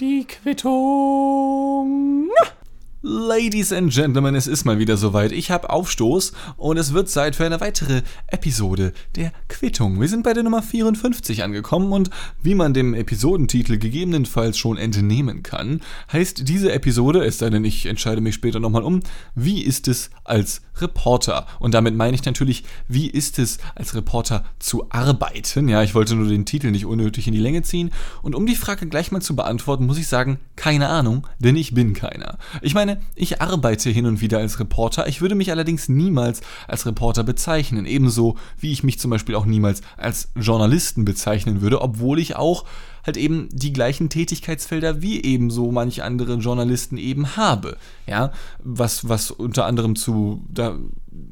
Die Quittung. Ladies and Gentlemen, es ist mal wieder soweit. Ich habe Aufstoß und es wird Zeit für eine weitere Episode der Quittung. Wir sind bei der Nummer 54 angekommen und wie man dem Episodentitel gegebenenfalls schon entnehmen kann, heißt diese Episode, es sei denn, ich entscheide mich später nochmal um, wie ist es als Reporter? Und damit meine ich natürlich, wie ist es als Reporter zu arbeiten? Ja, ich wollte nur den Titel nicht unnötig in die Länge ziehen. Und um die Frage gleich mal zu beantworten, muss ich sagen, keine Ahnung, denn ich bin keiner. Ich meine, ich arbeite hin und wieder als Reporter, ich würde mich allerdings niemals als Reporter bezeichnen, ebenso wie ich mich zum Beispiel auch niemals als Journalisten bezeichnen würde, obwohl ich auch halt eben die gleichen Tätigkeitsfelder wie eben so manche andere Journalisten eben habe. Ja, was, was unter anderem zu, da,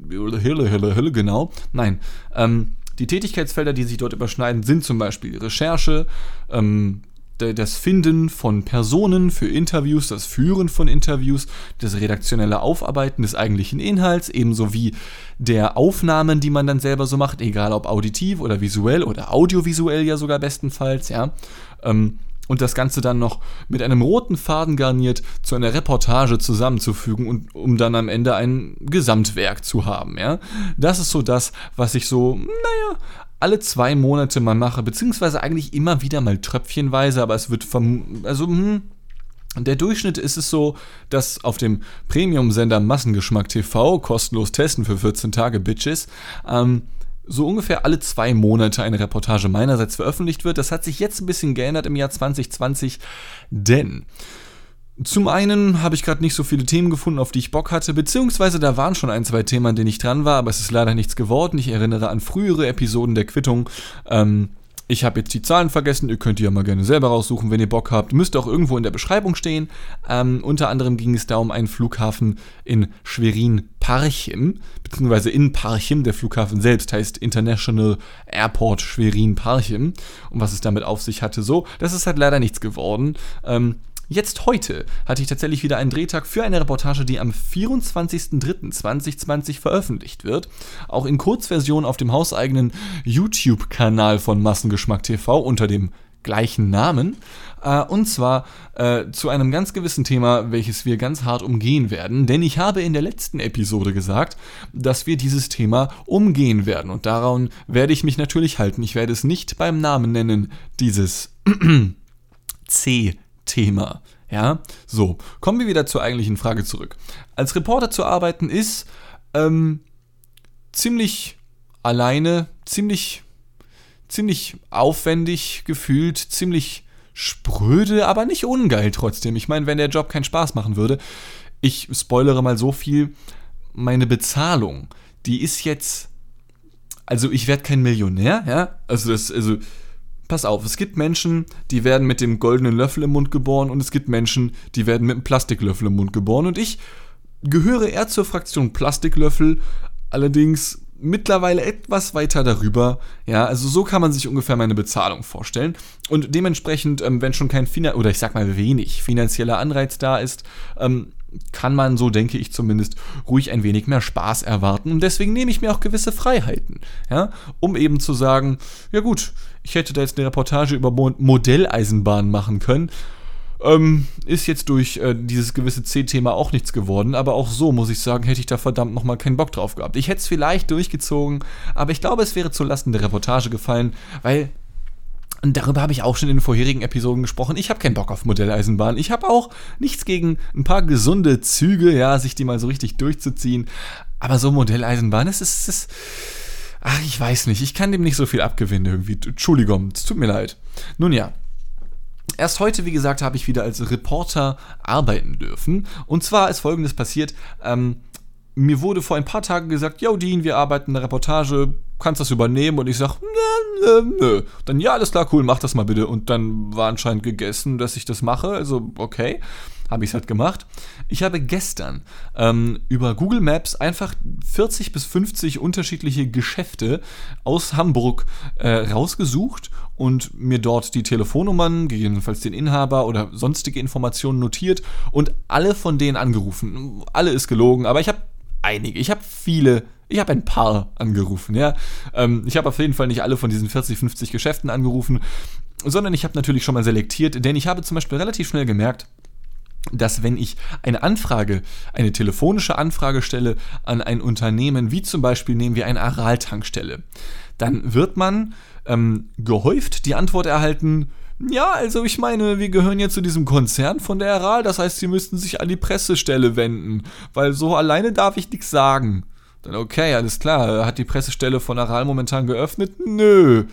Hille, Hille, Hille, genau, nein, ähm, die Tätigkeitsfelder, die sich dort überschneiden, sind zum Beispiel Recherche, ähm, das Finden von Personen für Interviews, das Führen von Interviews, das redaktionelle Aufarbeiten des eigentlichen Inhalts, ebenso wie der Aufnahmen, die man dann selber so macht, egal ob auditiv oder visuell oder audiovisuell ja sogar bestenfalls, ja. Ähm, und das Ganze dann noch mit einem roten Faden garniert zu einer Reportage zusammenzufügen und um dann am Ende ein Gesamtwerk zu haben, ja. Das ist so das, was ich so, naja, alle zwei Monate mal mache, beziehungsweise eigentlich immer wieder mal tröpfchenweise, aber es wird vom, also, hm, der Durchschnitt ist es so, dass auf dem Premium-Sender Massengeschmack TV, kostenlos testen für 14 Tage Bitches, ähm, so ungefähr alle zwei Monate eine Reportage meinerseits veröffentlicht wird. Das hat sich jetzt ein bisschen geändert im Jahr 2020, denn zum einen habe ich gerade nicht so viele Themen gefunden, auf die ich Bock hatte, beziehungsweise da waren schon ein, zwei Themen, an denen ich dran war, aber es ist leider nichts geworden. Ich erinnere an frühere Episoden der Quittung. Ähm, ich habe jetzt die Zahlen vergessen, ihr könnt die ja mal gerne selber raussuchen, wenn ihr Bock habt. Müsste auch irgendwo in der Beschreibung stehen. Ähm, unter anderem ging es da um einen Flughafen in Schwerin-Parchim, beziehungsweise in Parchim. Der Flughafen selbst heißt International Airport Schwerin-Parchim. Und was es damit auf sich hatte, so, das ist halt leider nichts geworden. Ähm, Jetzt heute hatte ich tatsächlich wieder einen Drehtag für eine Reportage, die am 24.03.2020 veröffentlicht wird. Auch in Kurzversion auf dem hauseigenen YouTube-Kanal von Massengeschmack TV unter dem gleichen Namen. Äh, und zwar äh, zu einem ganz gewissen Thema, welches wir ganz hart umgehen werden. Denn ich habe in der letzten Episode gesagt, dass wir dieses Thema umgehen werden. Und daran werde ich mich natürlich halten. Ich werde es nicht beim Namen nennen, dieses C Thema. Ja, so, kommen wir wieder zur eigentlichen Frage zurück. Als Reporter zu arbeiten ist ähm, ziemlich alleine, ziemlich, ziemlich aufwendig gefühlt, ziemlich spröde, aber nicht ungeil trotzdem. Ich meine, wenn der Job keinen Spaß machen würde, ich spoilere mal so viel, meine Bezahlung, die ist jetzt, also ich werde kein Millionär, ja, also das, also pass auf, es gibt Menschen, die werden mit dem goldenen Löffel im Mund geboren und es gibt Menschen, die werden mit einem Plastiklöffel im Mund geboren und ich gehöre eher zur Fraktion Plastiklöffel, allerdings mittlerweile etwas weiter darüber. Ja, also so kann man sich ungefähr meine Bezahlung vorstellen. Und dementsprechend, ähm, wenn schon kein Finan oder ich sag mal wenig finanzieller Anreiz da ist, ähm, kann man, so denke ich zumindest, ruhig ein wenig mehr Spaß erwarten. Und deswegen nehme ich mir auch gewisse Freiheiten, ja, um eben zu sagen, ja gut, ich hätte da jetzt eine Reportage über Modelleisenbahnen machen können. Ähm, ist jetzt durch äh, dieses gewisse C-Thema auch nichts geworden, aber auch so muss ich sagen, hätte ich da verdammt nochmal keinen Bock drauf gehabt. Ich hätte es vielleicht durchgezogen, aber ich glaube, es wäre zulasten der Reportage gefallen, weil und darüber habe ich auch schon in den vorherigen Episoden gesprochen. Ich habe keinen Bock auf Modelleisenbahn. Ich habe auch nichts gegen ein paar gesunde Züge, ja, sich die mal so richtig durchzuziehen. Aber so Modelleisenbahn, es ist, es ist ach, ich weiß nicht. Ich kann dem nicht so viel abgewinnen irgendwie. Entschuldigung, es tut mir leid. Nun ja. Erst heute, wie gesagt, habe ich wieder als Reporter arbeiten dürfen. Und zwar ist folgendes passiert. Ähm, mir wurde vor ein paar Tagen gesagt, yo Dean, wir arbeiten eine Reportage, kannst das übernehmen? Und ich sag, nö, nö, nö. Dann, ja, alles klar, cool, mach das mal bitte. Und dann war anscheinend gegessen, dass ich das mache. Also, okay, habe ich es halt gemacht. Ich habe gestern ähm, über Google Maps einfach 40 bis 50 unterschiedliche Geschäfte aus Hamburg äh, rausgesucht und mir dort die Telefonnummern, gegebenenfalls den Inhaber oder sonstige Informationen notiert und alle von denen angerufen. Alle ist gelogen, aber ich habe einige. Ich habe viele, ich habe ein paar angerufen, ja. Ähm, ich habe auf jeden Fall nicht alle von diesen 40, 50 Geschäften angerufen. sondern ich habe natürlich schon mal selektiert, denn ich habe zum Beispiel relativ schnell gemerkt, dass wenn ich eine Anfrage, eine telefonische Anfrage stelle an ein Unternehmen, wie zum Beispiel nehmen wir eine Aral-Tankstelle, dann wird man ähm, gehäuft die Antwort erhalten, ja, also ich meine, wir gehören ja zu diesem Konzern von der Aral, das heißt, sie müssten sich an die Pressestelle wenden, weil so alleine darf ich nichts sagen. Dann okay, alles klar, hat die Pressestelle von Aral momentan geöffnet? Nö.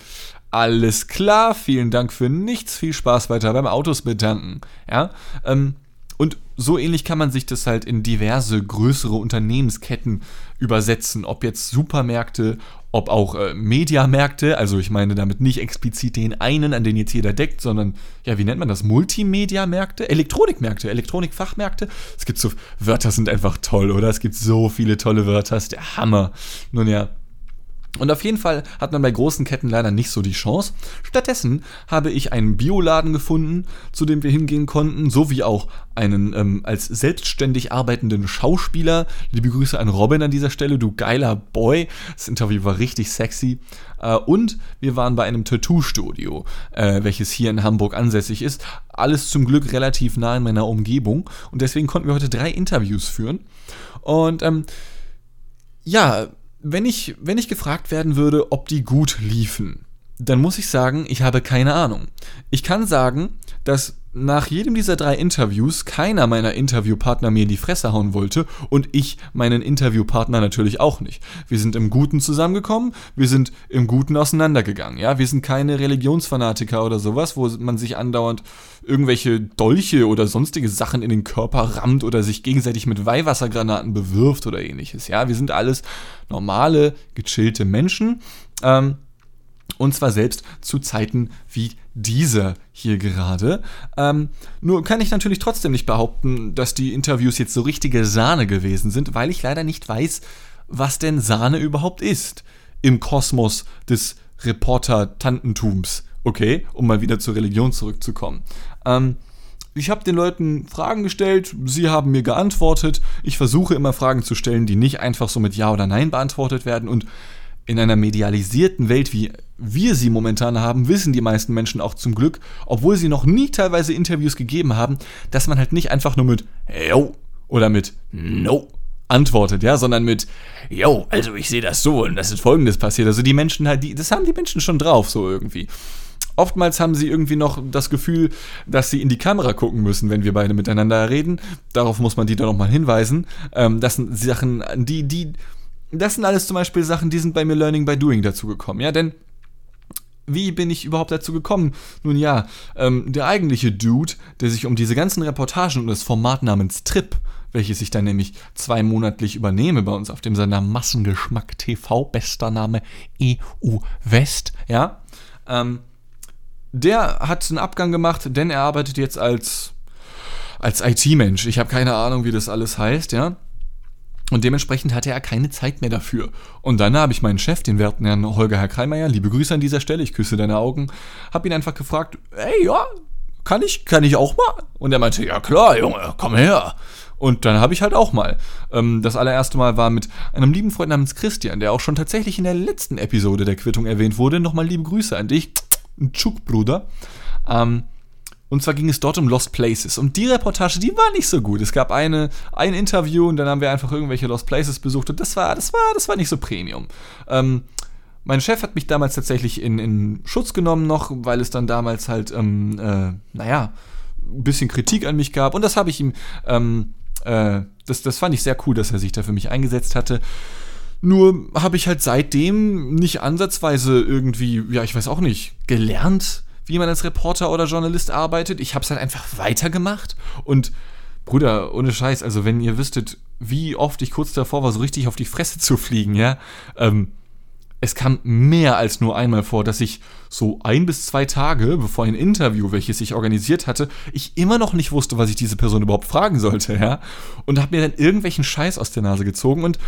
Alles klar, vielen Dank für nichts, viel Spaß weiter beim Autos bedanken. Ja, ähm, und so ähnlich kann man sich das halt in diverse größere Unternehmensketten übersetzen, ob jetzt Supermärkte, ob auch äh, Mediamärkte, also ich meine damit nicht explizit den einen, an den jetzt jeder deckt, sondern, ja, wie nennt man das? Multimedia-Märkte? Elektronikmärkte, Elektronikfachmärkte. Es gibt so, Wörter sind einfach toll, oder? Es gibt so viele tolle Wörter, ist der Hammer. Nun ja, und auf jeden Fall hat man bei großen Ketten leider nicht so die Chance. Stattdessen habe ich einen Bioladen gefunden, zu dem wir hingehen konnten, sowie auch einen ähm, als selbstständig arbeitenden Schauspieler. Liebe Grüße an Robin an dieser Stelle, du geiler Boy. Das Interview war richtig sexy. Äh, und wir waren bei einem Tattoo-Studio, äh, welches hier in Hamburg ansässig ist. Alles zum Glück relativ nah in meiner Umgebung. Und deswegen konnten wir heute drei Interviews führen. Und ähm, ja, wenn ich, wenn ich gefragt werden würde, ob die gut liefen, dann muss ich sagen, ich habe keine Ahnung. Ich kann sagen, dass nach jedem dieser drei Interviews keiner meiner Interviewpartner mir in die Fresse hauen wollte und ich meinen Interviewpartner natürlich auch nicht. Wir sind im Guten zusammengekommen, wir sind im Guten auseinandergegangen. Ja, wir sind keine Religionsfanatiker oder sowas, wo man sich andauernd irgendwelche Dolche oder sonstige Sachen in den Körper rammt oder sich gegenseitig mit Weihwassergranaten bewirft oder ähnliches. Ja, wir sind alles normale, gechillte Menschen. Ähm, und zwar selbst zu Zeiten wie dieser hier gerade. Ähm, nur kann ich natürlich trotzdem nicht behaupten, dass die Interviews jetzt so richtige Sahne gewesen sind, weil ich leider nicht weiß, was denn Sahne überhaupt ist im Kosmos des Reporter-Tantentums. Okay, um mal wieder zur Religion zurückzukommen. Ähm, ich habe den Leuten Fragen gestellt, sie haben mir geantwortet. Ich versuche immer Fragen zu stellen, die nicht einfach so mit Ja oder Nein beantwortet werden und in einer medialisierten Welt, wie wir sie momentan haben, wissen die meisten Menschen auch zum Glück, obwohl sie noch nie teilweise Interviews gegeben haben, dass man halt nicht einfach nur mit Yo oder mit No antwortet, ja, sondern mit Yo, also ich sehe das so und das ist folgendes passiert. Also die Menschen halt, die, das haben die Menschen schon drauf, so irgendwie. Oftmals haben sie irgendwie noch das Gefühl, dass sie in die Kamera gucken müssen, wenn wir beide miteinander reden. Darauf muss man die dann nochmal hinweisen. Ähm, das sind Sachen, die, die das sind alles zum Beispiel Sachen, die sind bei mir Learning by Doing dazu gekommen, ja, denn wie bin ich überhaupt dazu gekommen? Nun ja, ähm, der eigentliche Dude, der sich um diese ganzen Reportagen und das Format namens Trip, welches ich dann nämlich zweimonatlich übernehme bei uns auf dem Sender Massengeschmack TV, bester Name EU West, ja, ähm, der hat einen Abgang gemacht, denn er arbeitet jetzt als, als IT-Mensch. Ich habe keine Ahnung, wie das alles heißt, ja. Und dementsprechend hatte er keine Zeit mehr dafür. Und dann habe ich meinen Chef, den werten Herrn Holger Herr Kreimeier, liebe Grüße an dieser Stelle, ich küsse deine Augen, habe ihn einfach gefragt, ey, ja, kann ich, kann ich auch mal? Und er meinte, ja klar, Junge, komm her. Und dann habe ich halt auch mal. Ähm, das allererste Mal war mit einem lieben Freund namens Christian, der auch schon tatsächlich in der letzten Episode der Quittung erwähnt wurde. Nochmal liebe Grüße an dich, Tschuk, Bruder. Ähm, und zwar ging es dort um Lost Places. Und die Reportage, die war nicht so gut. Es gab eine, ein Interview und dann haben wir einfach irgendwelche Lost Places besucht und das war, das war, das war nicht so Premium. Ähm, mein Chef hat mich damals tatsächlich in, in Schutz genommen noch, weil es dann damals halt, ähm, äh, naja, ein bisschen Kritik an mich gab. Und das habe ich ihm, ähm, äh, das, das fand ich sehr cool, dass er sich da für mich eingesetzt hatte. Nur habe ich halt seitdem nicht ansatzweise irgendwie, ja, ich weiß auch nicht, gelernt, wie man als Reporter oder Journalist arbeitet. Ich habe es halt einfach weitergemacht und Bruder, ohne Scheiß, also wenn ihr wüsstet, wie oft ich kurz davor war, so richtig auf die Fresse zu fliegen, ja, ähm, es kam mehr als nur einmal vor, dass ich so ein bis zwei Tage, bevor ein Interview, welches ich organisiert hatte, ich immer noch nicht wusste, was ich diese Person überhaupt fragen sollte, ja, und habe mir dann irgendwelchen Scheiß aus der Nase gezogen und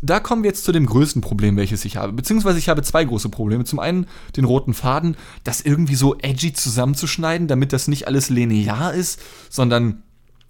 da kommen wir jetzt zu dem größten Problem, welches ich habe. Beziehungsweise ich habe zwei große Probleme. Zum einen den roten Faden, das irgendwie so edgy zusammenzuschneiden, damit das nicht alles linear ist, sondern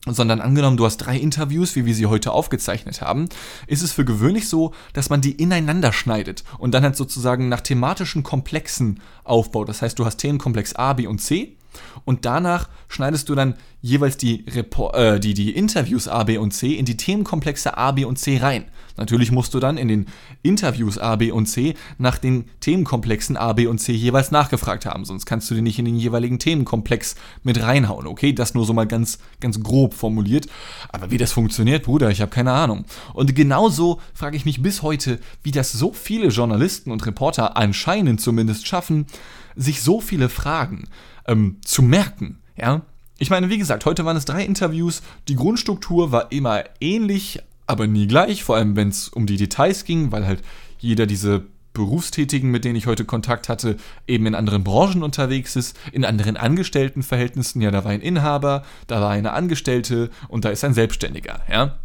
sondern angenommen, du hast drei Interviews, wie wir sie heute aufgezeichnet haben, ist es für gewöhnlich so, dass man die ineinander schneidet und dann halt sozusagen nach thematischen Komplexen aufbaut. Das heißt, du hast Themenkomplex A, B und C und danach schneidest du dann jeweils die, Report, äh, die, die Interviews A, B und C in die Themenkomplexe A, B und C rein. Natürlich musst du dann in den Interviews A, B und C nach den Themenkomplexen A, B und C jeweils nachgefragt haben, sonst kannst du die nicht in den jeweiligen Themenkomplex mit reinhauen. Okay, das nur so mal ganz, ganz grob formuliert. Aber wie das funktioniert, Bruder, ich habe keine Ahnung. Und genauso frage ich mich bis heute, wie das so viele Journalisten und Reporter anscheinend zumindest schaffen, sich so viele Fragen ähm, zu merken. Ja, ich meine, wie gesagt, heute waren es drei Interviews. Die Grundstruktur war immer ähnlich, aber nie gleich, vor allem wenn es um die Details ging, weil halt jeder diese Berufstätigen, mit denen ich heute Kontakt hatte, eben in anderen Branchen unterwegs ist, in anderen Angestelltenverhältnissen. Ja, da war ein Inhaber, da war eine Angestellte und da ist ein Selbstständiger, ja.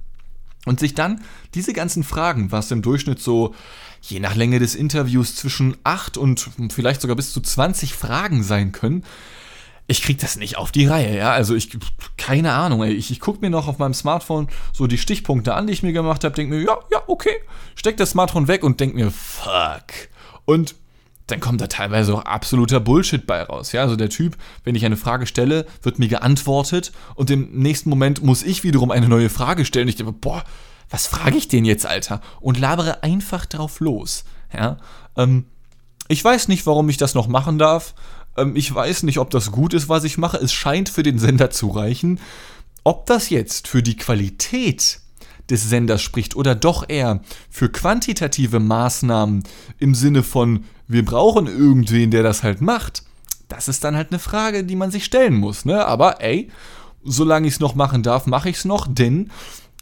Und sich dann diese ganzen Fragen, was im Durchschnitt so je nach Länge des Interviews zwischen 8 und vielleicht sogar bis zu 20 Fragen sein können, ich krieg das nicht auf die Reihe, ja. Also ich, keine Ahnung, ey. Ich, ich guck mir noch auf meinem Smartphone so die Stichpunkte an, die ich mir gemacht habe, denk mir, ja, ja, okay. Steck das Smartphone weg und denk mir, fuck. Und dann kommt da teilweise auch absoluter Bullshit bei raus. Ja, also der Typ, wenn ich eine Frage stelle, wird mir geantwortet und im nächsten Moment muss ich wiederum eine neue Frage stellen. Ich denke, boah, was frage ich den jetzt, Alter? Und labere einfach drauf los. Ja, ähm, ich weiß nicht, warum ich das noch machen darf. Ähm, ich weiß nicht, ob das gut ist, was ich mache. Es scheint für den Sender zu reichen. Ob das jetzt für die Qualität des Senders spricht oder doch eher für quantitative Maßnahmen im Sinne von, wir brauchen irgendwen, der das halt macht, das ist dann halt eine Frage, die man sich stellen muss. Ne? Aber ey, solange ich es noch machen darf, mache ich es noch, denn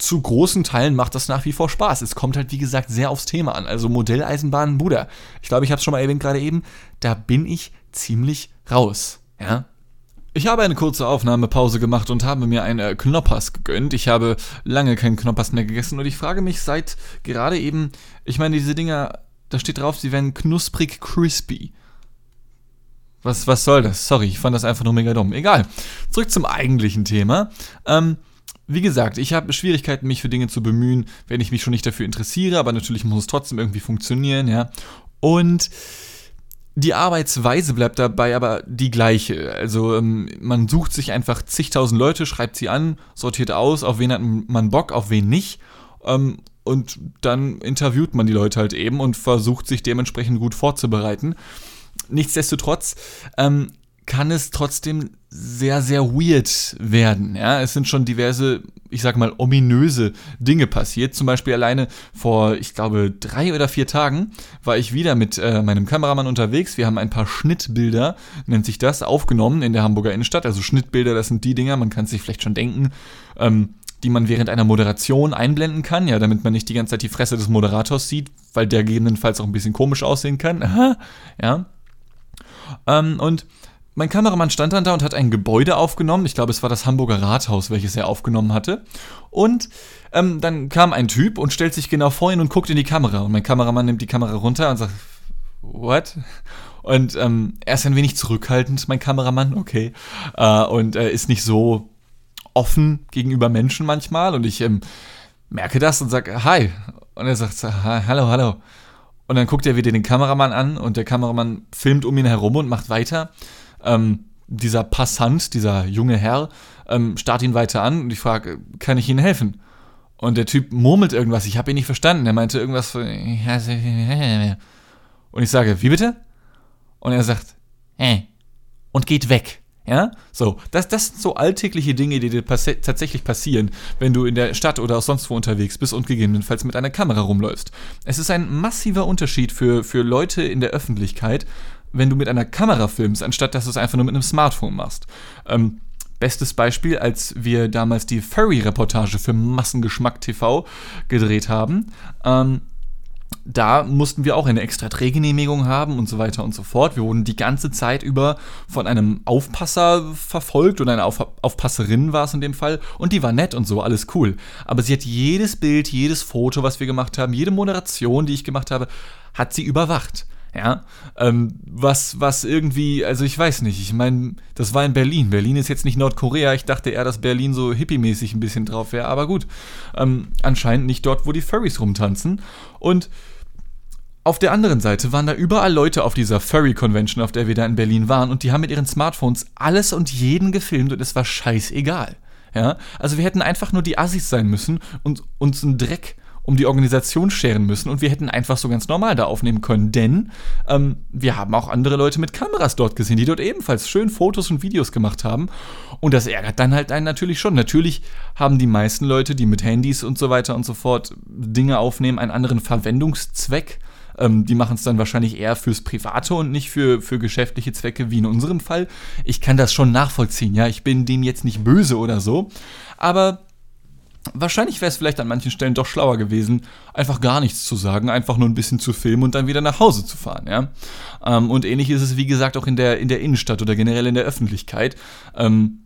zu großen Teilen macht das nach wie vor Spaß. Es kommt halt, wie gesagt, sehr aufs Thema an. Also Modelleisenbahnen, Bruder. Ich glaube, ich habe es schon mal erwähnt gerade eben. Da bin ich ziemlich raus. Ja. Ich habe eine kurze Aufnahmepause gemacht und habe mir einen äh, Knoppers gegönnt. Ich habe lange keinen Knoppers mehr gegessen und ich frage mich seit gerade eben, ich meine, diese Dinger, da steht drauf, sie werden knusprig crispy. Was, was soll das? Sorry, ich fand das einfach nur mega dumm. Egal. Zurück zum eigentlichen Thema. Ähm, wie gesagt, ich habe Schwierigkeiten, mich für Dinge zu bemühen, wenn ich mich schon nicht dafür interessiere, aber natürlich muss es trotzdem irgendwie funktionieren, ja. Und die Arbeitsweise bleibt dabei aber die gleiche. Also ähm, man sucht sich einfach zigtausend Leute, schreibt sie an, sortiert aus, auf wen hat man Bock, auf wen nicht. Ähm, und dann interviewt man die Leute halt eben und versucht sich dementsprechend gut vorzubereiten. Nichtsdestotrotz ähm, kann es trotzdem sehr, sehr weird werden. Ja, es sind schon diverse, ich sag mal, ominöse Dinge passiert. Zum Beispiel alleine vor, ich glaube, drei oder vier Tagen war ich wieder mit äh, meinem Kameramann unterwegs. Wir haben ein paar Schnittbilder, nennt sich das, aufgenommen in der Hamburger Innenstadt. Also Schnittbilder, das sind die Dinger, man kann sich vielleicht schon denken, ähm, die man während einer Moderation einblenden kann, ja, damit man nicht die ganze Zeit die Fresse des Moderators sieht, weil der gegebenenfalls auch ein bisschen komisch aussehen kann. Aha, ja. Ähm, und mein Kameramann stand dann da und hat ein Gebäude aufgenommen. Ich glaube, es war das Hamburger Rathaus, welches er aufgenommen hatte. Und ähm, dann kam ein Typ und stellt sich genau vor ihn und guckt in die Kamera. Und mein Kameramann nimmt die Kamera runter und sagt, what? Und ähm, er ist ein wenig zurückhaltend, mein Kameramann, okay. Äh, und er ist nicht so offen gegenüber Menschen manchmal. Und ich ähm, merke das und sage, hi. Und er sagt, hallo, hallo. Und dann guckt er wieder den Kameramann an und der Kameramann filmt um ihn herum und macht weiter ähm, dieser Passant, dieser junge Herr, ähm, starrt ihn weiter an und ich frage, kann ich Ihnen helfen? Und der Typ murmelt irgendwas, ich habe ihn nicht verstanden. Er meinte irgendwas von. Und ich sage, wie bitte? Und er sagt, hä? Und geht weg. Ja? So, das, das sind so alltägliche Dinge, die dir pass tatsächlich passieren, wenn du in der Stadt oder auch sonst wo unterwegs bist und gegebenenfalls mit einer Kamera rumläufst. Es ist ein massiver Unterschied für, für Leute in der Öffentlichkeit, wenn du mit einer Kamera filmst, anstatt dass du es einfach nur mit einem Smartphone machst. Ähm, bestes Beispiel, als wir damals die Furry-Reportage für Massengeschmack TV gedreht haben. Ähm, da mussten wir auch eine extra Drehgenehmigung haben und so weiter und so fort. Wir wurden die ganze Zeit über von einem Aufpasser verfolgt oder eine Auf Aufpasserin war es in dem Fall und die war nett und so, alles cool. Aber sie hat jedes Bild, jedes Foto, was wir gemacht haben, jede Moderation, die ich gemacht habe, hat sie überwacht. Ja, ähm, was, was irgendwie, also ich weiß nicht, ich meine, das war in Berlin. Berlin ist jetzt nicht Nordkorea. Ich dachte eher, dass Berlin so hippie-mäßig ein bisschen drauf wäre, aber gut. Ähm, anscheinend nicht dort, wo die Furries rumtanzen. Und auf der anderen Seite waren da überall Leute auf dieser Furry Convention, auf der wir da in Berlin waren, und die haben mit ihren Smartphones alles und jeden gefilmt und es war scheißegal. Ja, also wir hätten einfach nur die Assis sein müssen und uns einen Dreck um die Organisation scheren müssen und wir hätten einfach so ganz normal da aufnehmen können, denn ähm, wir haben auch andere Leute mit Kameras dort gesehen, die dort ebenfalls schön Fotos und Videos gemacht haben und das ärgert dann halt einen natürlich schon. Natürlich haben die meisten Leute, die mit Handys und so weiter und so fort Dinge aufnehmen, einen anderen Verwendungszweck. Ähm, die machen es dann wahrscheinlich eher fürs Private und nicht für, für geschäftliche Zwecke, wie in unserem Fall. Ich kann das schon nachvollziehen, ja. Ich bin dem jetzt nicht böse oder so. Aber Wahrscheinlich wäre es vielleicht an manchen Stellen doch schlauer gewesen, einfach gar nichts zu sagen, einfach nur ein bisschen zu filmen und dann wieder nach Hause zu fahren, ja. Ähm, und ähnlich ist es, wie gesagt, auch in der, in der Innenstadt oder generell in der Öffentlichkeit. Ähm,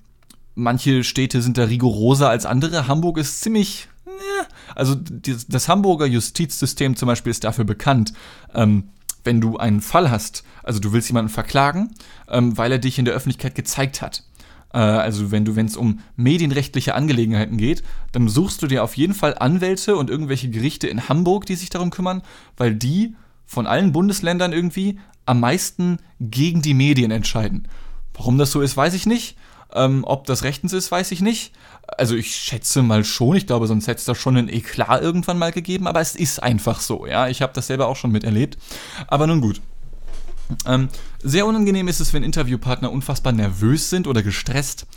manche Städte sind da rigoroser als andere. Hamburg ist ziemlich. Ja, also das Hamburger Justizsystem zum Beispiel ist dafür bekannt, ähm, wenn du einen Fall hast, also du willst jemanden verklagen, ähm, weil er dich in der Öffentlichkeit gezeigt hat äh, also wenn du, wenn es um medienrechtliche Angelegenheiten geht, dann suchst du dir auf jeden Fall Anwälte und irgendwelche Gerichte in Hamburg, die sich darum kümmern, weil die von allen Bundesländern irgendwie am meisten gegen die Medien entscheiden. Warum das so ist, weiß ich nicht. Ähm, ob das rechtens ist, weiß ich nicht. Also ich schätze mal schon, ich glaube, sonst hätte es da schon ein Eklat irgendwann mal gegeben, aber es ist einfach so, ja. Ich habe das selber auch schon miterlebt. Aber nun gut. Ähm, sehr unangenehm ist es, wenn Interviewpartner unfassbar nervös sind oder gestresst,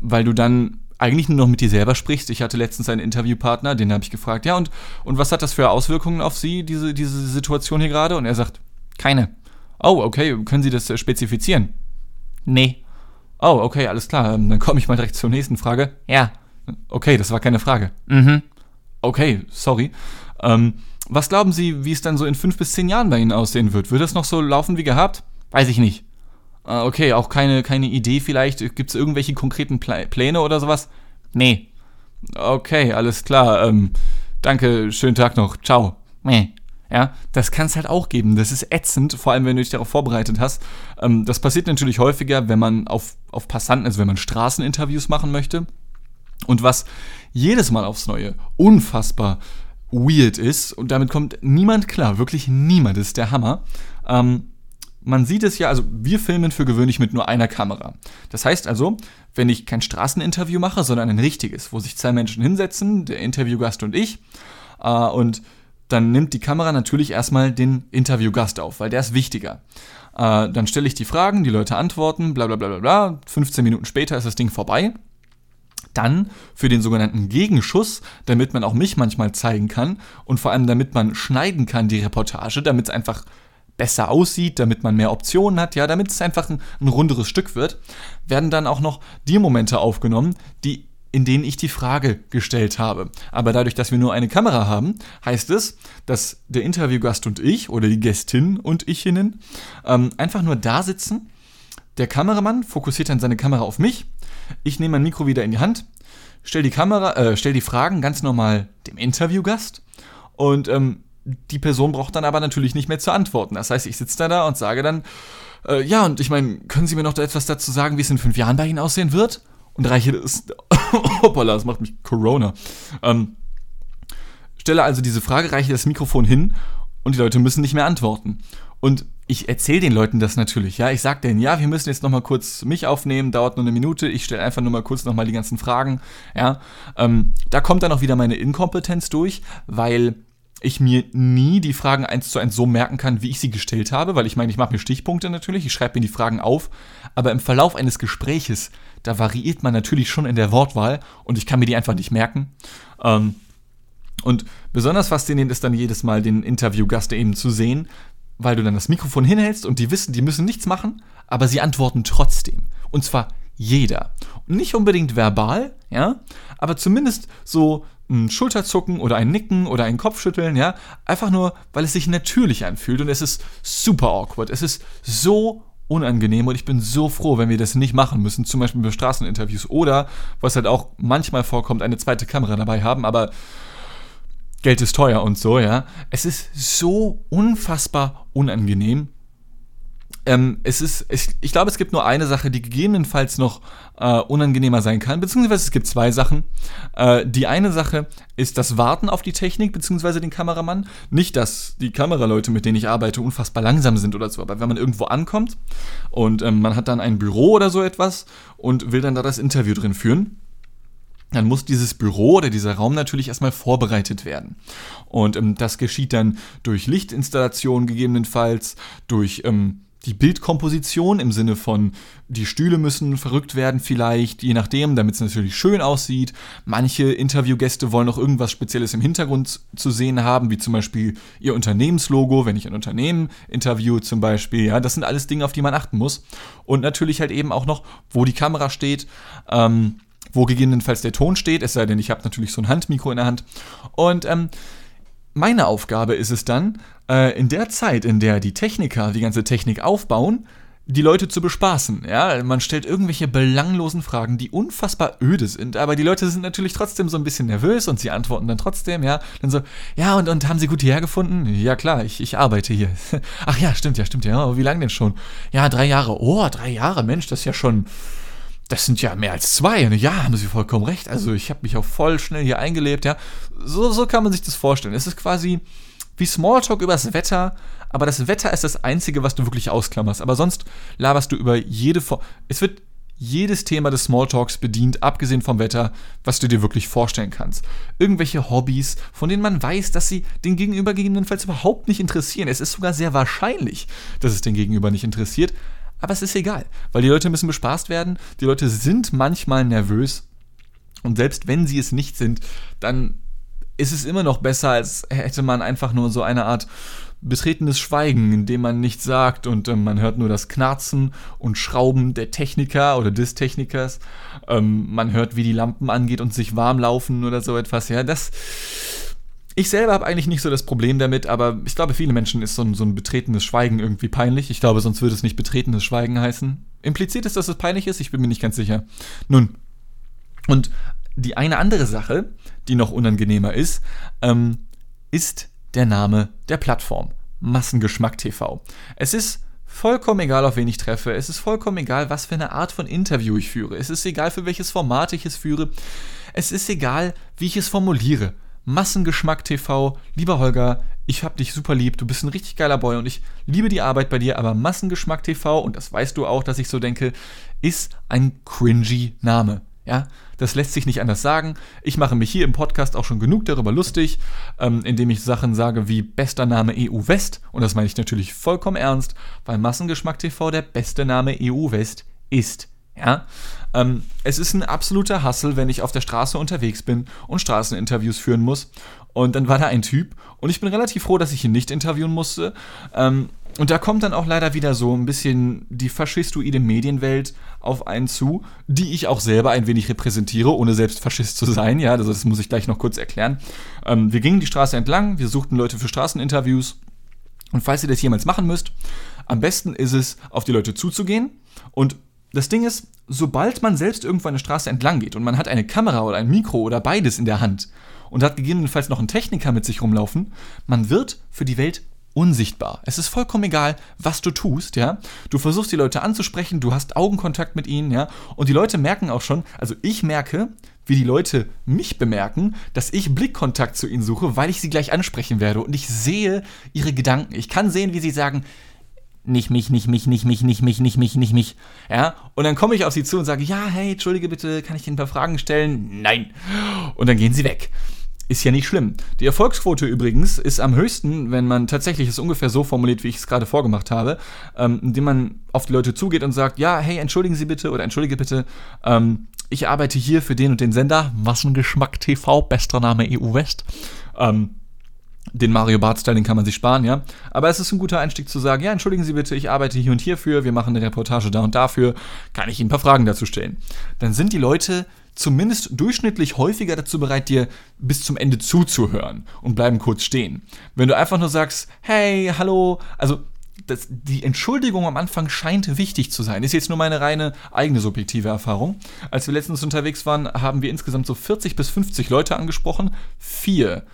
weil du dann eigentlich nur noch mit dir selber sprichst. Ich hatte letztens einen Interviewpartner, den habe ich gefragt, ja, und, und was hat das für Auswirkungen auf Sie, diese, diese Situation hier gerade? Und er sagt, keine. Oh, okay, können Sie das äh, spezifizieren? Nee. Oh, okay, alles klar. Ähm, dann komme ich mal direkt zur nächsten Frage. Ja. Okay, das war keine Frage. Mhm. Okay, sorry. Ähm, was glauben Sie, wie es dann so in fünf bis zehn Jahren bei Ihnen aussehen wird? Wird das noch so laufen wie gehabt? Weiß ich nicht. Ah, okay, auch keine, keine Idee vielleicht. Gibt es irgendwelche konkreten Pläne oder sowas? Nee. Okay, alles klar. Ähm, danke, schönen Tag noch. Ciao. Nee. Ja, das kann es halt auch geben. Das ist ätzend, vor allem wenn du dich darauf vorbereitet hast. Ähm, das passiert natürlich häufiger, wenn man auf, auf Passanten, also wenn man Straßeninterviews machen möchte. Und was jedes Mal aufs Neue unfassbar weird ist und damit kommt niemand klar, wirklich niemand, das ist der Hammer. Ähm, man sieht es ja, also wir filmen für gewöhnlich mit nur einer Kamera. Das heißt also, wenn ich kein Straßeninterview mache, sondern ein richtiges, wo sich zwei Menschen hinsetzen, der Interviewgast und ich, äh, und dann nimmt die Kamera natürlich erstmal den Interviewgast auf, weil der ist wichtiger. Äh, dann stelle ich die Fragen, die Leute antworten, bla bla bla bla bla. 15 Minuten später ist das Ding vorbei dann für den sogenannten Gegenschuss, damit man auch mich manchmal zeigen kann und vor allem damit man schneiden kann die Reportage, damit es einfach besser aussieht, damit man mehr Optionen hat, ja, damit es einfach ein, ein runderes Stück wird, werden dann auch noch die Momente aufgenommen, die in denen ich die Frage gestellt habe. Aber dadurch, dass wir nur eine Kamera haben, heißt es, dass der Interviewgast und ich oder die Gästin und ichinnen ähm, einfach nur da sitzen. Der Kameramann fokussiert dann seine Kamera auf mich ich nehme mein Mikro wieder in die Hand, stell die Kamera, äh, stell die Fragen ganz normal dem Interviewgast und ähm, die Person braucht dann aber natürlich nicht mehr zu antworten. Das heißt, ich sitze da, da und sage dann, äh, ja, und ich meine, können Sie mir noch etwas dazu sagen, wie es in fünf Jahren bei Ihnen aussehen wird? Und reiche das, hoppala, das macht mich Corona. Ähm, stelle also diese Frage, reiche das Mikrofon hin und die Leute müssen nicht mehr antworten. Und ich erzähle den Leuten das natürlich, ja. Ich sage denen, ja, wir müssen jetzt nochmal kurz mich aufnehmen, dauert nur eine Minute, ich stelle einfach nur mal kurz nochmal die ganzen Fragen, ja. Ähm, da kommt dann auch wieder meine Inkompetenz durch, weil ich mir nie die Fragen eins zu eins so merken kann, wie ich sie gestellt habe, weil ich meine, ich mache mir Stichpunkte natürlich, ich schreibe mir die Fragen auf, aber im Verlauf eines Gespräches, da variiert man natürlich schon in der Wortwahl und ich kann mir die einfach nicht merken. Ähm, und besonders faszinierend ist dann jedes Mal den Interviewgast eben zu sehen, weil du dann das Mikrofon hinhältst und die wissen, die müssen nichts machen, aber sie antworten trotzdem. Und zwar jeder. Und nicht unbedingt verbal, ja, aber zumindest so ein Schulterzucken oder ein Nicken oder ein Kopfschütteln, ja, einfach nur, weil es sich natürlich anfühlt und es ist super awkward. Es ist so unangenehm und ich bin so froh, wenn wir das nicht machen müssen, zum Beispiel bei Straßeninterviews oder, was halt auch manchmal vorkommt, eine zweite Kamera dabei haben, aber Geld ist teuer und so, ja. Es ist so unfassbar unangenehm ähm, es ist, ich, ich glaube, es gibt nur eine Sache, die gegebenenfalls noch äh, unangenehmer sein kann, beziehungsweise es gibt zwei Sachen. Äh, die eine Sache ist das Warten auf die Technik, beziehungsweise den Kameramann. Nicht, dass die Kameraleute, mit denen ich arbeite, unfassbar langsam sind oder so, aber wenn man irgendwo ankommt und ähm, man hat dann ein Büro oder so etwas und will dann da das Interview drin führen, dann muss dieses Büro oder dieser Raum natürlich erstmal vorbereitet werden. Und ähm, das geschieht dann durch Lichtinstallation gegebenenfalls, durch ähm, die Bildkomposition im Sinne von, die Stühle müssen verrückt werden vielleicht, je nachdem, damit es natürlich schön aussieht. Manche Interviewgäste wollen auch irgendwas Spezielles im Hintergrund zu sehen haben, wie zum Beispiel ihr Unternehmenslogo, wenn ich ein Unternehmen interview zum Beispiel. Ja, das sind alles Dinge, auf die man achten muss. Und natürlich halt eben auch noch, wo die Kamera steht. Ähm, wo gegebenenfalls der Ton steht, es sei denn, ich habe natürlich so ein Handmikro in der Hand. Und ähm, meine Aufgabe ist es dann, äh, in der Zeit, in der die Techniker die ganze Technik aufbauen, die Leute zu bespaßen. Ja, man stellt irgendwelche belanglosen Fragen, die unfassbar öde sind, aber die Leute sind natürlich trotzdem so ein bisschen nervös und sie antworten dann trotzdem, ja. Dann so, ja, und, und haben sie gut hierher gefunden? Ja, klar, ich, ich arbeite hier. Ach ja, stimmt, ja, stimmt, ja. Aber wie lange denn schon? Ja, drei Jahre. Oh, drei Jahre, Mensch, das ist ja schon. Das sind ja mehr als zwei. Ja, haben Sie vollkommen recht. Also ich habe mich auch voll schnell hier eingelebt, ja. So, so kann man sich das vorstellen. Es ist quasi wie Smalltalk übers Wetter, aber das Wetter ist das Einzige, was du wirklich ausklammerst. Aber sonst laberst du über jede Form. Es wird jedes Thema des Smalltalks bedient, abgesehen vom Wetter, was du dir wirklich vorstellen kannst. Irgendwelche Hobbys, von denen man weiß, dass sie den Gegenüber gegebenenfalls überhaupt nicht interessieren. Es ist sogar sehr wahrscheinlich, dass es den Gegenüber nicht interessiert. Aber es ist egal, weil die Leute müssen bespaßt werden. Die Leute sind manchmal nervös. Und selbst wenn sie es nicht sind, dann ist es immer noch besser, als hätte man einfach nur so eine Art betretenes Schweigen, in dem man nichts sagt und äh, man hört nur das Knarzen und Schrauben der Techniker oder des Technikers. Ähm, man hört, wie die Lampen angeht und sich warm laufen oder so etwas. Ja, das. Ich selber habe eigentlich nicht so das Problem damit, aber ich glaube, viele Menschen ist so ein, so ein betretenes Schweigen irgendwie peinlich. Ich glaube, sonst würde es nicht betretenes Schweigen heißen. Implizit ist, dass es peinlich ist, ich bin mir nicht ganz sicher. Nun, und die eine andere Sache, die noch unangenehmer ist, ähm, ist der Name der Plattform. Massengeschmack TV. Es ist vollkommen egal, auf wen ich treffe. Es ist vollkommen egal, was für eine Art von Interview ich führe. Es ist egal, für welches Format ich es führe. Es ist egal, wie ich es formuliere. Massengeschmack TV, lieber Holger, ich hab dich super lieb, du bist ein richtig geiler Boy und ich liebe die Arbeit bei dir, aber Massengeschmack TV, und das weißt du auch, dass ich so denke, ist ein cringy Name. Ja, das lässt sich nicht anders sagen. Ich mache mich hier im Podcast auch schon genug darüber lustig, ähm, indem ich Sachen sage wie bester Name EU West. Und das meine ich natürlich vollkommen ernst, weil Massengeschmack TV der beste Name EU West ist. Ja, ähm, es ist ein absoluter Hassel, wenn ich auf der Straße unterwegs bin und Straßeninterviews führen muss. Und dann war da ein Typ und ich bin relativ froh, dass ich ihn nicht interviewen musste. Ähm, und da kommt dann auch leider wieder so ein bisschen die faschistoide Medienwelt auf einen zu, die ich auch selber ein wenig repräsentiere, ohne selbst Faschist zu sein. Ja, also das muss ich gleich noch kurz erklären. Ähm, wir gingen die Straße entlang, wir suchten Leute für Straßeninterviews. Und falls ihr das jemals machen müsst, am besten ist es, auf die Leute zuzugehen. Und das Ding ist, sobald man selbst irgendwo eine Straße entlang geht und man hat eine Kamera oder ein Mikro oder beides in der Hand und hat gegebenenfalls noch einen Techniker mit sich rumlaufen, man wird für die Welt unsichtbar. Es ist vollkommen egal, was du tust, ja. Du versuchst die Leute anzusprechen, du hast Augenkontakt mit ihnen, ja. Und die Leute merken auch schon, also ich merke, wie die Leute mich bemerken, dass ich Blickkontakt zu ihnen suche, weil ich sie gleich ansprechen werde. Und ich sehe ihre Gedanken. Ich kann sehen, wie sie sagen, nicht mich, nicht mich, nicht mich, nicht mich, nicht mich, nicht mich. Ja, und dann komme ich auf sie zu und sage, ja, hey, entschuldige bitte, kann ich Ihnen ein paar Fragen stellen? Nein. Und dann gehen sie weg. Ist ja nicht schlimm. Die Erfolgsquote übrigens ist am höchsten, wenn man tatsächlich es ungefähr so formuliert, wie ich es gerade vorgemacht habe, ähm, indem man auf die Leute zugeht und sagt, ja, hey, entschuldigen Sie bitte oder entschuldige bitte, ähm, ich arbeite hier für den und den Sender, Massengeschmack TV, bester Name EU West. Ähm, den Mario Bart-Style, den kann man sich sparen, ja. Aber es ist ein guter Einstieg zu sagen, ja, entschuldigen Sie bitte, ich arbeite hier und hier für, wir machen eine Reportage da und dafür, kann ich Ihnen ein paar Fragen dazu stellen. Dann sind die Leute zumindest durchschnittlich häufiger dazu bereit, dir bis zum Ende zuzuhören und bleiben kurz stehen. Wenn du einfach nur sagst, hey, hallo, also das, die Entschuldigung am Anfang scheint wichtig zu sein. Ist jetzt nur meine reine eigene subjektive Erfahrung. Als wir letztens unterwegs waren, haben wir insgesamt so 40 bis 50 Leute angesprochen. Vier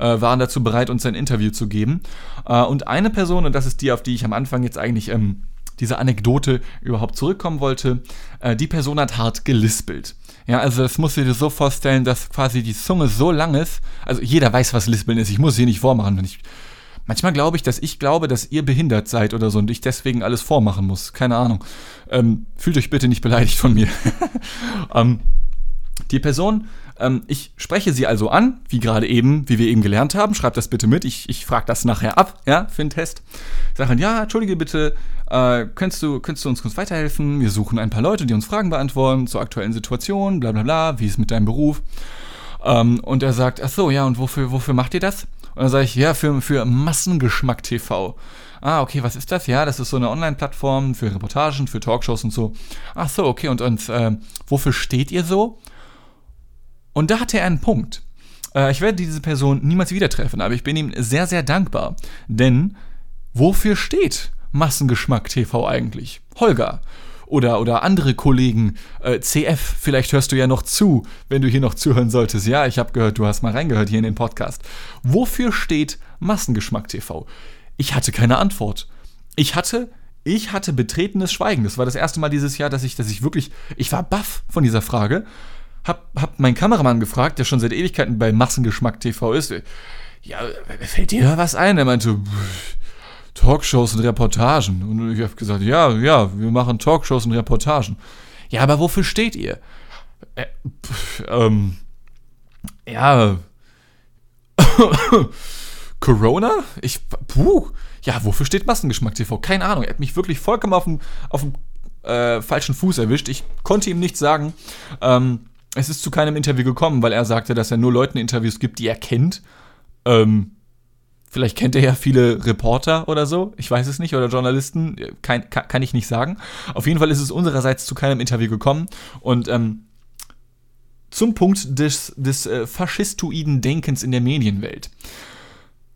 äh, waren dazu bereit, uns ein Interview zu geben. Äh, und eine Person, und das ist die, auf die ich am Anfang jetzt eigentlich ähm, dieser Anekdote überhaupt zurückkommen wollte. Äh, die Person hat hart gelispelt. Ja, also das musst du dir so vorstellen, dass quasi die Zunge so lang ist. Also jeder weiß, was Lispeln ist. Ich muss es hier nicht vormachen. Wenn ich, manchmal glaube ich, dass ich glaube, dass ihr behindert seid oder so und ich deswegen alles vormachen muss. Keine Ahnung. Ähm, fühlt euch bitte nicht beleidigt von mir. ähm, die Person, ähm, ich spreche sie also an, wie gerade eben, wie wir eben gelernt haben. Schreibt das bitte mit. Ich, ich frage das nachher ab, ja, für den Test. Sagen, ja, entschuldige bitte, äh, könntest, du, könntest du uns kurz weiterhelfen? Wir suchen ein paar Leute, die uns Fragen beantworten zur aktuellen Situation, bla bla bla, wie ist mit deinem Beruf? Ähm, und er sagt, ach so, ja, und wofür, wofür macht ihr das? Und dann sage ich, ja, für, für Massengeschmack TV. Ah, okay, was ist das? Ja, das ist so eine Online-Plattform für Reportagen, für Talkshows und so. Ach so, okay, und, und äh, wofür steht ihr so? Und da hatte er einen Punkt. Äh, ich werde diese Person niemals wieder treffen, aber ich bin ihm sehr, sehr dankbar. Denn wofür steht Massengeschmack TV eigentlich? Holger. Oder, oder andere Kollegen, äh, CF, vielleicht hörst du ja noch zu, wenn du hier noch zuhören solltest. Ja, ich habe gehört, du hast mal reingehört hier in den Podcast. Wofür steht Massengeschmack TV? Ich hatte keine Antwort. Ich hatte ich hatte betretenes Schweigen. Das war das erste Mal dieses Jahr, dass ich, dass ich wirklich, ich war baff von dieser Frage hab, hab meinen Kameramann gefragt, der schon seit Ewigkeiten bei Massengeschmack TV ist. Ja, fällt dir da was ein? Er meinte, Talkshows und Reportagen. Und ich habe gesagt, ja, ja, wir machen Talkshows und Reportagen. Ja, aber wofür steht ihr? Äh, pff, ähm, ja. Corona? Ich, puh. Ja, wofür steht Massengeschmack TV? Keine Ahnung. Er hat mich wirklich vollkommen auf dem, auf dem äh, falschen Fuß erwischt. Ich konnte ihm nichts sagen. Ähm, es ist zu keinem Interview gekommen, weil er sagte, dass er nur Leuten Interviews gibt, die er kennt. Ähm, vielleicht kennt er ja viele Reporter oder so, ich weiß es nicht, oder Journalisten, kann, kann, ich nicht sagen. Auf jeden Fall ist es unsererseits zu keinem Interview gekommen und ähm, zum Punkt des, des äh, faschistoiden Denkens in der Medienwelt.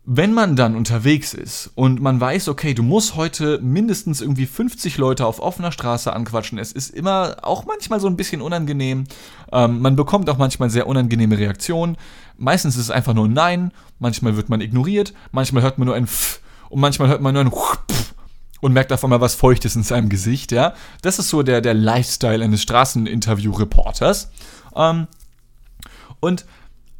Wenn man dann unterwegs ist und man weiß, okay, du musst heute mindestens irgendwie 50 Leute auf offener Straße anquatschen, es ist immer auch manchmal so ein bisschen unangenehm. Ähm, man bekommt auch manchmal sehr unangenehme Reaktionen. Meistens ist es einfach nur ein Nein, manchmal wird man ignoriert, manchmal hört man nur ein Pff und manchmal hört man nur ein Pff und merkt auf einmal was Feuchtes in seinem Gesicht, ja. Das ist so der, der Lifestyle eines Straßeninterview-Reporters. Ähm, und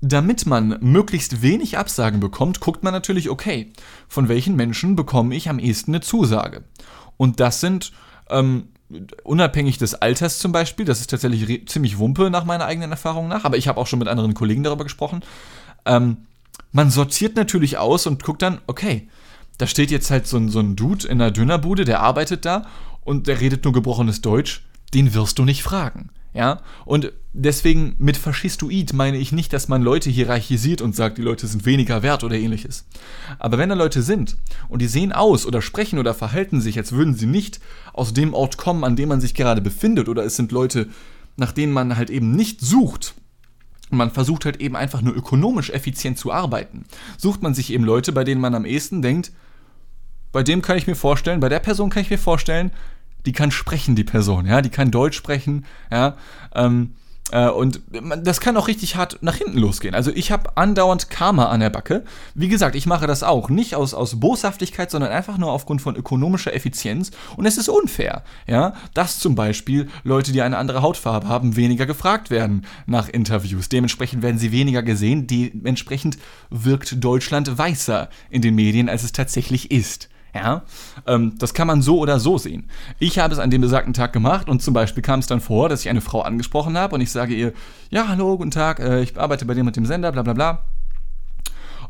damit man möglichst wenig Absagen bekommt, guckt man natürlich, okay, von welchen Menschen bekomme ich am ehesten eine Zusage? Und das sind, ähm, unabhängig des Alters zum Beispiel, das ist tatsächlich ziemlich Wumpe nach meiner eigenen Erfahrung nach, aber ich habe auch schon mit anderen Kollegen darüber gesprochen. Ähm, man sortiert natürlich aus und guckt dann, okay, da steht jetzt halt so ein, so ein Dude in einer Dönerbude, der arbeitet da und der redet nur gebrochenes Deutsch, den wirst du nicht fragen. Ja, und deswegen mit Faschistoid meine ich nicht, dass man Leute hierarchisiert und sagt, die Leute sind weniger wert oder ähnliches. Aber wenn da Leute sind und die sehen aus oder sprechen oder verhalten sich, als würden sie nicht aus dem Ort kommen, an dem man sich gerade befindet, oder es sind Leute, nach denen man halt eben nicht sucht, und man versucht halt eben einfach nur ökonomisch effizient zu arbeiten, sucht man sich eben Leute, bei denen man am ehesten denkt, bei dem kann ich mir vorstellen, bei der Person kann ich mir vorstellen, die kann sprechen, die Person, ja, die kann Deutsch sprechen, ja, ähm, äh, und das kann auch richtig hart nach hinten losgehen. Also ich habe andauernd Karma an der Backe. Wie gesagt, ich mache das auch. Nicht aus, aus Boshaftigkeit, sondern einfach nur aufgrund von ökonomischer Effizienz. Und es ist unfair, ja, dass zum Beispiel Leute, die eine andere Hautfarbe haben, weniger gefragt werden nach Interviews. Dementsprechend werden sie weniger gesehen. Dementsprechend wirkt Deutschland weißer in den Medien, als es tatsächlich ist. Ja, ähm, das kann man so oder so sehen. Ich habe es an dem besagten Tag gemacht und zum Beispiel kam es dann vor, dass ich eine Frau angesprochen habe und ich sage ihr, ja, hallo, guten Tag, äh, ich arbeite bei dem und dem Sender, bla bla bla.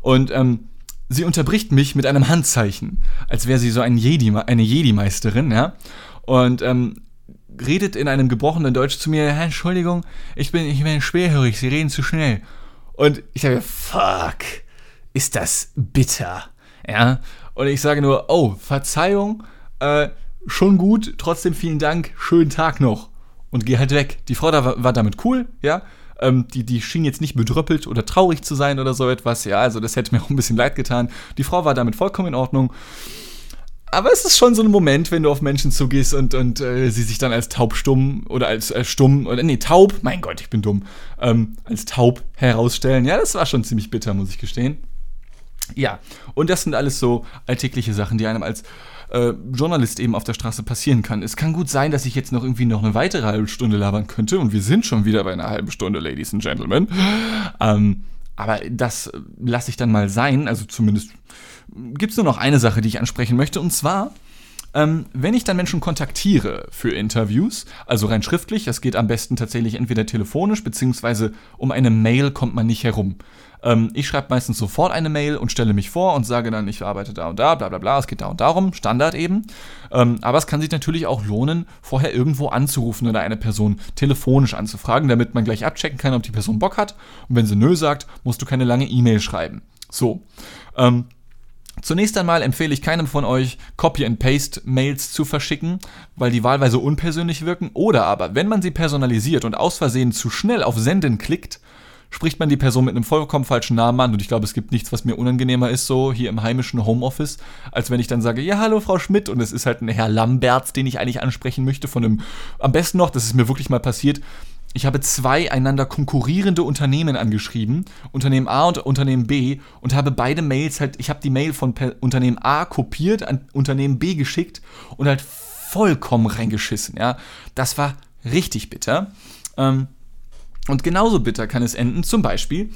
Und ähm, sie unterbricht mich mit einem Handzeichen, als wäre sie so ein Jedi, eine Jedi-Meisterin, ja. Und ähm, redet in einem gebrochenen Deutsch zu mir, Entschuldigung, ich bin, ich bin schwerhörig, Sie reden zu schnell. Und ich sage, fuck, ist das bitter, ja. Und ich sage nur, oh, Verzeihung, äh, schon gut, trotzdem vielen Dank, schönen Tag noch. Und gehe halt weg. Die Frau da war, war damit cool, ja. Ähm, die, die schien jetzt nicht bedröppelt oder traurig zu sein oder so etwas. Ja, also das hätte mir auch ein bisschen leid getan. Die Frau war damit vollkommen in Ordnung. Aber es ist schon so ein Moment, wenn du auf Menschen zugehst und, und äh, sie sich dann als taubstumm oder als äh, stumm oder nee, taub, mein Gott, ich bin dumm, ähm, als taub herausstellen. Ja, das war schon ziemlich bitter, muss ich gestehen. Ja, und das sind alles so alltägliche Sachen, die einem als äh, Journalist eben auf der Straße passieren kann. Es kann gut sein, dass ich jetzt noch irgendwie noch eine weitere halbe Stunde labern könnte und wir sind schon wieder bei einer halben Stunde, Ladies and Gentlemen. Ähm, aber das lasse ich dann mal sein. Also zumindest gibt es nur noch eine Sache, die ich ansprechen möchte. Und zwar, ähm, wenn ich dann Menschen kontaktiere für Interviews, also rein schriftlich, das geht am besten tatsächlich entweder telefonisch, beziehungsweise um eine Mail kommt man nicht herum. Ähm, ich schreibe meistens sofort eine Mail und stelle mich vor und sage dann, ich arbeite da und da, bla bla bla, es geht da und darum, Standard eben. Ähm, aber es kann sich natürlich auch lohnen, vorher irgendwo anzurufen oder eine Person telefonisch anzufragen, damit man gleich abchecken kann, ob die Person Bock hat. Und wenn sie nö sagt, musst du keine lange E-Mail schreiben. So. Ähm, Zunächst einmal empfehle ich keinem von euch, Copy-and-Paste-Mails zu verschicken, weil die wahlweise unpersönlich wirken. Oder aber, wenn man sie personalisiert und aus Versehen zu schnell auf Senden klickt, spricht man die Person mit einem vollkommen falschen Namen an. Und ich glaube, es gibt nichts, was mir unangenehmer ist, so hier im heimischen Homeoffice, als wenn ich dann sage, ja, hallo Frau Schmidt. Und es ist halt ein Herr Lamberts, den ich eigentlich ansprechen möchte, von einem, am besten noch, das ist mir wirklich mal passiert, ich habe zwei einander konkurrierende Unternehmen angeschrieben, Unternehmen A und Unternehmen B, und habe beide Mails halt, ich habe die Mail von Unternehmen A kopiert, an Unternehmen B geschickt und halt vollkommen reingeschissen, ja. Das war richtig bitter. Ähm, und genauso bitter kann es enden, zum Beispiel,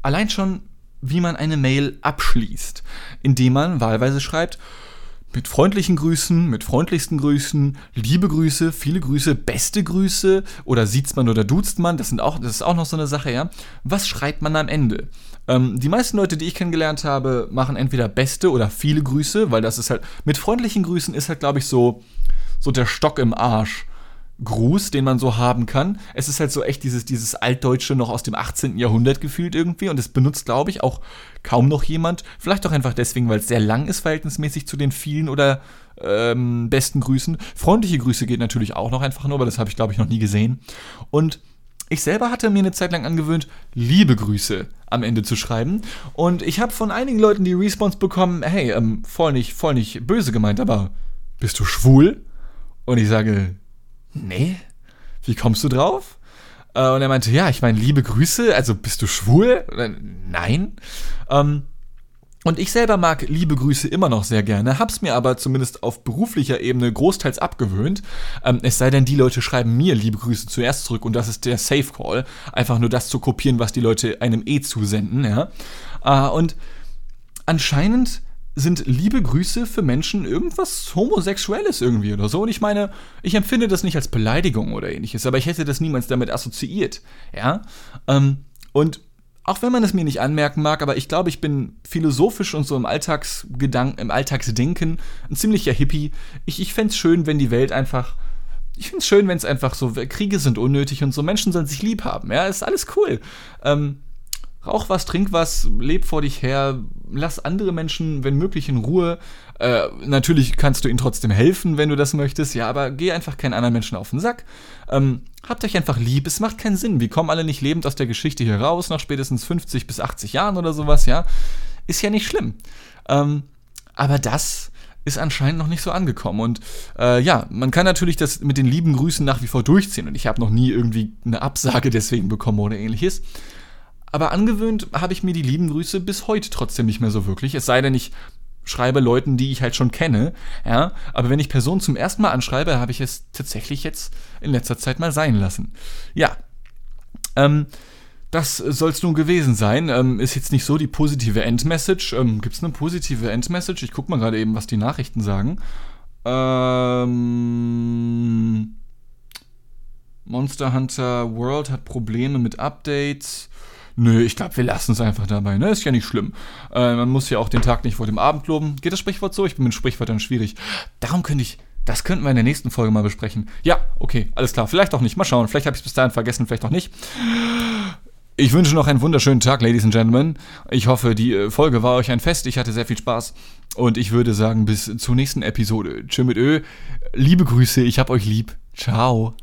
allein schon, wie man eine Mail abschließt, indem man wahlweise schreibt, mit freundlichen Grüßen, mit freundlichsten Grüßen, liebe Grüße, viele Grüße, beste Grüße oder sieht's man oder duzt man, das, sind auch, das ist auch noch so eine Sache, ja. Was schreibt man am Ende? Ähm, die meisten Leute, die ich kennengelernt habe, machen entweder beste oder viele Grüße, weil das ist halt, mit freundlichen Grüßen ist halt, glaube ich, so, so der Stock im Arsch. Gruß, den man so haben kann. Es ist halt so echt dieses, dieses Altdeutsche noch aus dem 18. Jahrhundert gefühlt irgendwie und es benutzt, glaube ich, auch kaum noch jemand. Vielleicht auch einfach deswegen, weil es sehr lang ist, verhältnismäßig zu den vielen oder ähm, besten Grüßen. Freundliche Grüße geht natürlich auch noch einfach nur, aber das habe ich, glaube ich, noch nie gesehen. Und ich selber hatte mir eine Zeit lang angewöhnt, liebe Grüße am Ende zu schreiben. Und ich habe von einigen Leuten die Response bekommen, hey, ähm, voll nicht, voll nicht böse gemeint, aber bist du schwul? Und ich sage, nee, wie kommst du drauf? Äh, und er meinte, ja, ich meine, liebe Grüße, also bist du schwul? Nein. Ähm, und ich selber mag liebe Grüße immer noch sehr gerne, hab's mir aber zumindest auf beruflicher Ebene großteils abgewöhnt. Ähm, es sei denn, die Leute schreiben mir liebe Grüße zuerst zurück und das ist der Safe Call. Einfach nur das zu kopieren, was die Leute einem eh zusenden, ja. Äh, und anscheinend sind liebe Grüße für Menschen irgendwas Homosexuelles irgendwie oder so. Und ich meine, ich empfinde das nicht als Beleidigung oder ähnliches, aber ich hätte das niemals damit assoziiert. Ja. Ähm, und auch wenn man es mir nicht anmerken mag, aber ich glaube, ich bin philosophisch und so im Alltagsgedanken, im Alltagsdenken ein ziemlicher Hippie. Ich, ich fände es schön, wenn die Welt einfach. Ich finde es schön, wenn es einfach so, Kriege sind unnötig und so, Menschen sollen sich lieb haben, ja, ist alles cool. Ähm, Rauch was, trink was, leb vor dich her, lass andere Menschen, wenn möglich, in Ruhe. Äh, natürlich kannst du ihnen trotzdem helfen, wenn du das möchtest, ja, aber geh einfach keinen anderen Menschen auf den Sack. Ähm, habt euch einfach lieb, es macht keinen Sinn. Wir kommen alle nicht lebend aus der Geschichte hier raus, nach spätestens 50 bis 80 Jahren oder sowas, ja. Ist ja nicht schlimm. Ähm, aber das ist anscheinend noch nicht so angekommen. Und äh, ja, man kann natürlich das mit den lieben Grüßen nach wie vor durchziehen. Und ich habe noch nie irgendwie eine Absage deswegen bekommen oder ähnliches. Aber angewöhnt habe ich mir die lieben Grüße bis heute trotzdem nicht mehr so wirklich. Es sei denn, ich schreibe Leuten, die ich halt schon kenne. Ja, aber wenn ich Personen zum ersten Mal anschreibe, habe ich es tatsächlich jetzt in letzter Zeit mal sein lassen. Ja. Ähm, das soll es nun gewesen sein. Ähm, ist jetzt nicht so die positive Endmessage. Ähm, Gibt es eine positive Endmessage? Ich gucke mal gerade eben, was die Nachrichten sagen. Ähm, Monster Hunter World hat Probleme mit Updates. Nö, ich glaube, wir lassen es einfach dabei. Ne? Ist ja nicht schlimm. Äh, man muss ja auch den Tag nicht vor dem Abend loben. Geht das Sprichwort so? Ich bin mit Sprichwörtern schwierig. Darum könnte ich. Das könnten wir in der nächsten Folge mal besprechen. Ja, okay, alles klar. Vielleicht auch nicht. Mal schauen. Vielleicht habe ich es bis dahin vergessen, vielleicht auch nicht. Ich wünsche noch einen wunderschönen Tag, Ladies and Gentlemen. Ich hoffe, die äh, Folge war euch ein Fest. Ich hatte sehr viel Spaß. Und ich würde sagen, bis zur nächsten Episode. Tschö mit Ö. Liebe Grüße, ich hab euch lieb. Ciao.